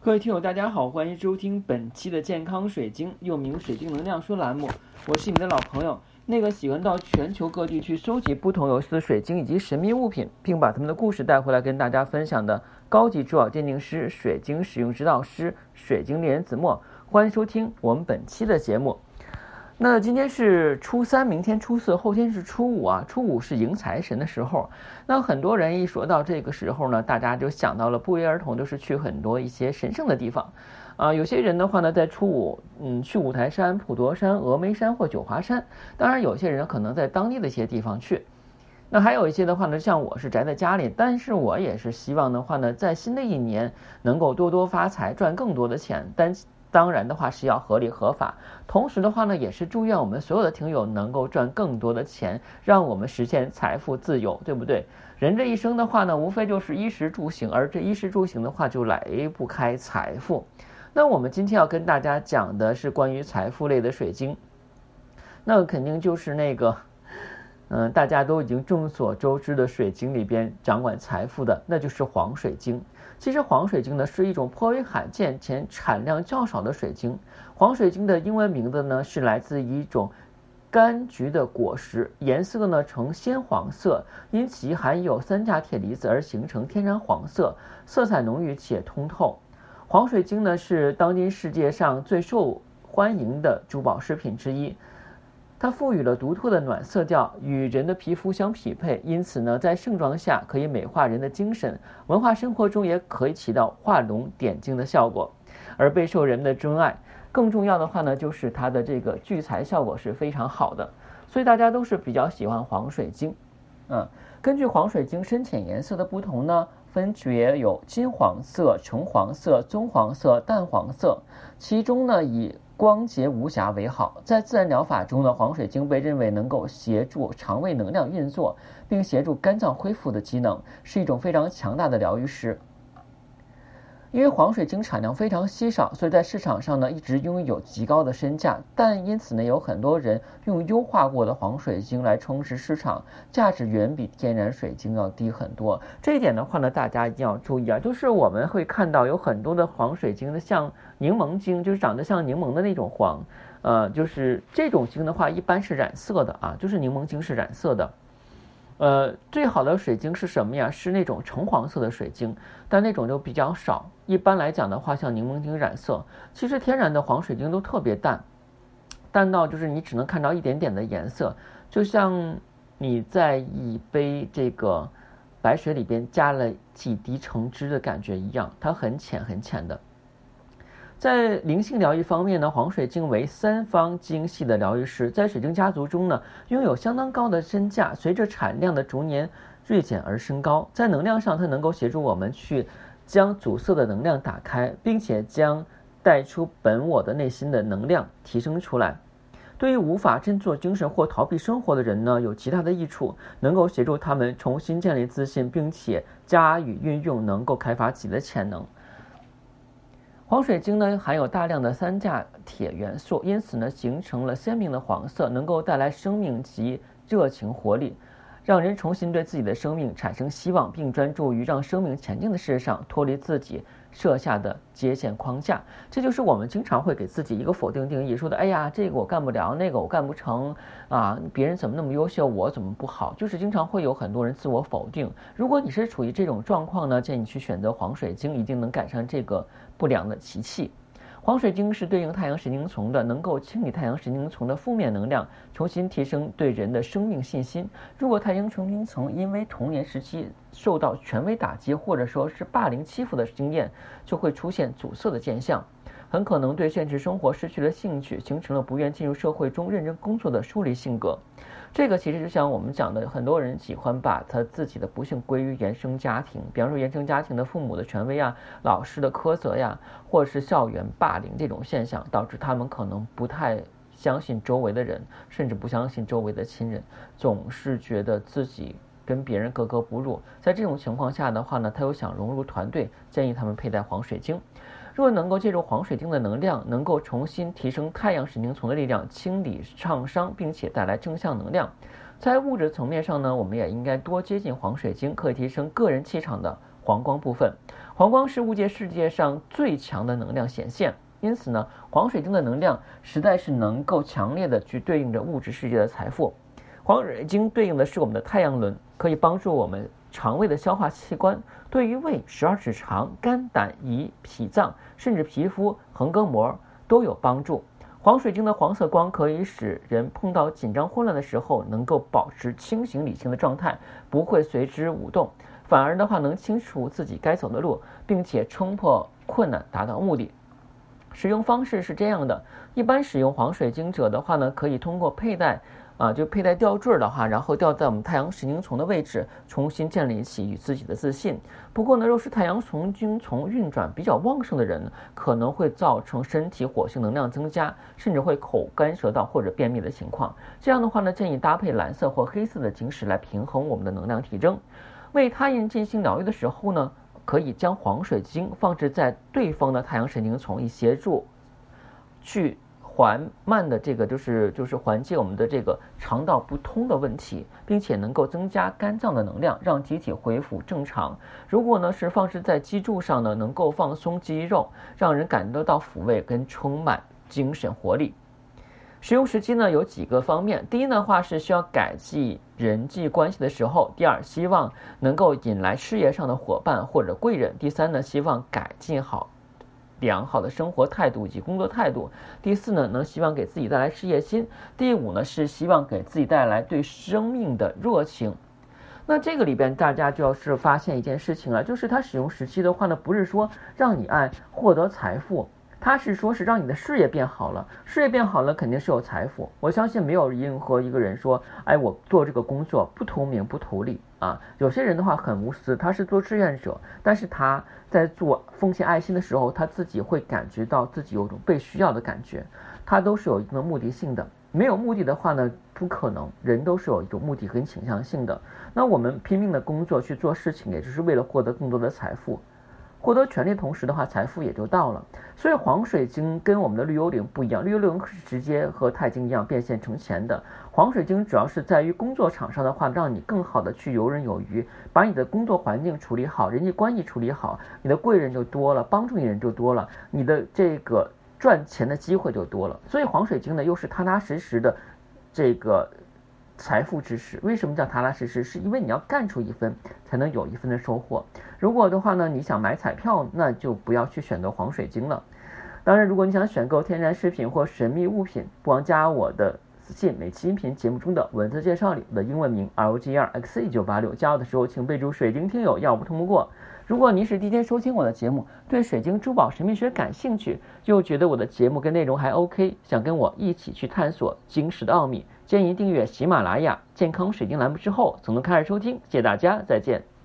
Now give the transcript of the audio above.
各位听友，大家好，欢迎收听本期的健康水晶，又名水晶能量说栏目。我是你们的老朋友，那个喜欢到全球各地去收集不同游戏的水晶以及神秘物品，并把他们的故事带回来跟大家分享的高级珠宝鉴定师、水晶使用指导师、水晶猎人子墨。欢迎收听我们本期的节目。那今天是初三，明天初四，后天是初五啊。初五是迎财神的时候。那很多人一说到这个时候呢，大家就想到了不约而同就是去很多一些神圣的地方。啊，有些人的话呢，在初五，嗯，去五台山、普陀山、峨眉山或九华山。当然，有些人可能在当地的一些地方去。那还有一些的话呢，像我是宅在家里，但是我也是希望的话呢，在新的一年能够多多发财，赚更多的钱。但当然的话是要合理合法，同时的话呢，也是祝愿我们所有的听友能够赚更多的钱，让我们实现财富自由，对不对？人这一生的话呢，无非就是衣食住行，而这衣食住行的话就离不开财富。那我们今天要跟大家讲的是关于财富类的水晶，那肯定就是那个，嗯，大家都已经众所周知的水晶里边掌管财富的，那就是黄水晶。其实黄水晶呢是一种颇为罕见且产量较少的水晶。黄水晶的英文名字呢是来自一种柑橘的果实，颜色呢呈鲜黄色，因其含有三价铁离子而形成天然黄色，色彩浓郁且通透。黄水晶呢是当今世界上最受欢迎的珠宝饰品之一。它赋予了独特的暖色调，与人的皮肤相匹配，因此呢，在盛装下可以美化人的精神，文化生活中也可以起到画龙点睛的效果，而备受人们的钟爱。更重要的话呢，就是它的这个聚财效果是非常好的，所以大家都是比较喜欢黄水晶。嗯，根据黄水晶深浅颜色的不同呢，分别有金黄色、橙黄色、棕黄色、淡黄色，其中呢以。光洁无瑕为好，在自然疗法中呢，黄水晶被认为能够协助肠胃能量运作，并协助肝脏恢复的机能，是一种非常强大的疗愈师。因为黄水晶产量非常稀少，所以在市场上呢一直拥有极高的身价。但因此呢，有很多人用优化过的黄水晶来充实市场，价值远比天然水晶要低很多。这一点的话呢，大家一定要注意啊！就是我们会看到有很多的黄水晶的，像柠檬晶，就是长得像柠檬的那种黄，呃，就是这种晶的话，一般是染色的啊，就是柠檬晶是染色的。呃，最好的水晶是什么呀？是那种橙黄色的水晶，但那种就比较少。一般来讲的话，像柠檬晶染色，其实天然的黄水晶都特别淡，淡到就是你只能看到一点点的颜色，就像你在一杯这个白水里边加了几滴橙汁的感觉一样，它很浅很浅的。在灵性疗愈方面呢，黄水晶为三方精细的疗愈师，在水晶家族中呢，拥有相当高的身价。随着产量的逐年锐减而升高，在能量上，它能够协助我们去将阻塞的能量打开，并且将带出本我的内心的能量提升出来。对于无法振作精神或逃避生活的人呢，有极大的益处，能够协助他们重新建立自信，并且加以运用，能够开发自己的潜能。黄水晶呢含有大量的三价铁元素，因此呢形成了鲜明的黄色，能够带来生命及热情活力，让人重新对自己的生命产生希望，并专注于让生命前进的事上，脱离自己设下的接线框架。这就是我们经常会给自己一个否定定义，说的哎呀这个我干不了，那个我干不成啊，别人怎么那么优秀，我怎么不好？就是经常会有很多人自我否定。如果你是处于这种状况呢，建议你去选择黄水晶，一定能赶上这个。不良的习气，黄水晶是对应太阳神经丛的，能够清理太阳神经丛的负面能量，重新提升对人的生命信心。如果太阳神经丛因为童年时期受到权威打击，或者说是霸凌欺负的经验，就会出现阻塞的现象。很可能对现实生活失去了兴趣，形成了不愿进入社会中认真工作的疏离性格。这个其实就像我们讲的，很多人喜欢把他自己的不幸归于原生家庭，比方说原生家庭的父母的权威啊、老师的苛责呀，或是校园霸凌这种现象，导致他们可能不太相信周围的人，甚至不相信周围的亲人，总是觉得自己跟别人格格不入。在这种情况下的话呢，他又想融入团队，建议他们佩戴黄水晶。若能够借助黄水晶的能量，能够重新提升太阳神经丛的力量，清理创伤，并且带来正向能量。在物质层面上呢，我们也应该多接近黄水晶，可以提升个人气场的黄光部分。黄光是物界世界上最强的能量显现，因此呢，黄水晶的能量实在是能够强烈的去对应着物质世界的财富。黄水晶对应的是我们的太阳轮，可以帮助我们肠胃的消化器官，对于胃、十二指肠、肝胆胰、脾脏，甚至皮肤、横膈膜都有帮助。黄水晶的黄色光可以使人碰到紧张混乱的时候，能够保持清醒理性的状态，不会随之舞动，反而的话能清楚自己该走的路，并且冲破困难，达到目的。使用方式是这样的：一般使用黄水晶者的话呢，可以通过佩戴。啊，就佩戴吊坠的话，然后吊在我们太阳神经丛的位置，重新建立起与自己的自信。不过呢，若是太阳神经丛运转比较旺盛的人，可能会造成身体火星能量增加，甚至会口干舌燥或者便秘的情况。这样的话呢，建议搭配蓝色或黑色的晶石来平衡我们的能量体征。为他人进行疗愈的时候呢，可以将黄水晶放置在对方的太阳神经丛，以协助去。缓慢的这个就是就是缓解我们的这个肠道不通的问题，并且能够增加肝脏的能量，让机体恢复正常。如果呢是放置在脊柱上呢，能够放松肌肉，让人感得到抚慰跟充满精神活力。使用时机呢有几个方面，第一的话是需要改进人际关系的时候；第二，希望能够引来事业上的伙伴或者贵人；第三呢，希望改进好。良好的生活态度以及工作态度。第四呢，能希望给自己带来事业心。第五呢，是希望给自己带来对生命的热情。那这个里边，大家就要是发现一件事情了，就是它使用时期的话呢，不是说让你爱获得财富。他是说，是让你的事业变好了，事业变好了，肯定是有财富。我相信没有任何一个人说，哎，我做这个工作不图名不图利啊。有些人的话很无私，他是做志愿者，但是他在做奉献爱心的时候，他自己会感觉到自己有种被需要的感觉。他都是有一定的目的性的，没有目的的话呢，不可能。人都是有一种目的跟倾向性的。那我们拼命的工作去做事情，也就是为了获得更多的财富。获得权利同时的话，财富也就到了。所以黄水晶跟我们的绿幽灵不一样，绿幽灵是直接和钛晶一样变现成钱的。黄水晶主要是在于工作场上的话，让你更好的去游刃有余，把你的工作环境处理好，人际关系处理好，你的贵人就多了，帮助你人就多了，你的这个赚钱的机会就多了。所以黄水晶呢，又是踏踏实实的这个。财富知识，为什么叫踏踏实实？是因为你要干出一分，才能有一分的收获。如果的话呢，你想买彩票，那就不要去选择黄水晶了。当然，如果你想选购天然饰品或神秘物品，不妨加我的私信，每期音频节目中的文字介绍里的英文名 R O G R X 一九八六。加我的时候，请备注“水晶听友”，要不通不过。如果您是第一天收听我的节目，对水晶珠宝神秘学感兴趣，又觉得我的节目跟内容还 OK，想跟我一起去探索晶石的奥秘。建议订阅喜马拉雅健康水晶栏目之后，总能开始收听。谢谢大家，再见。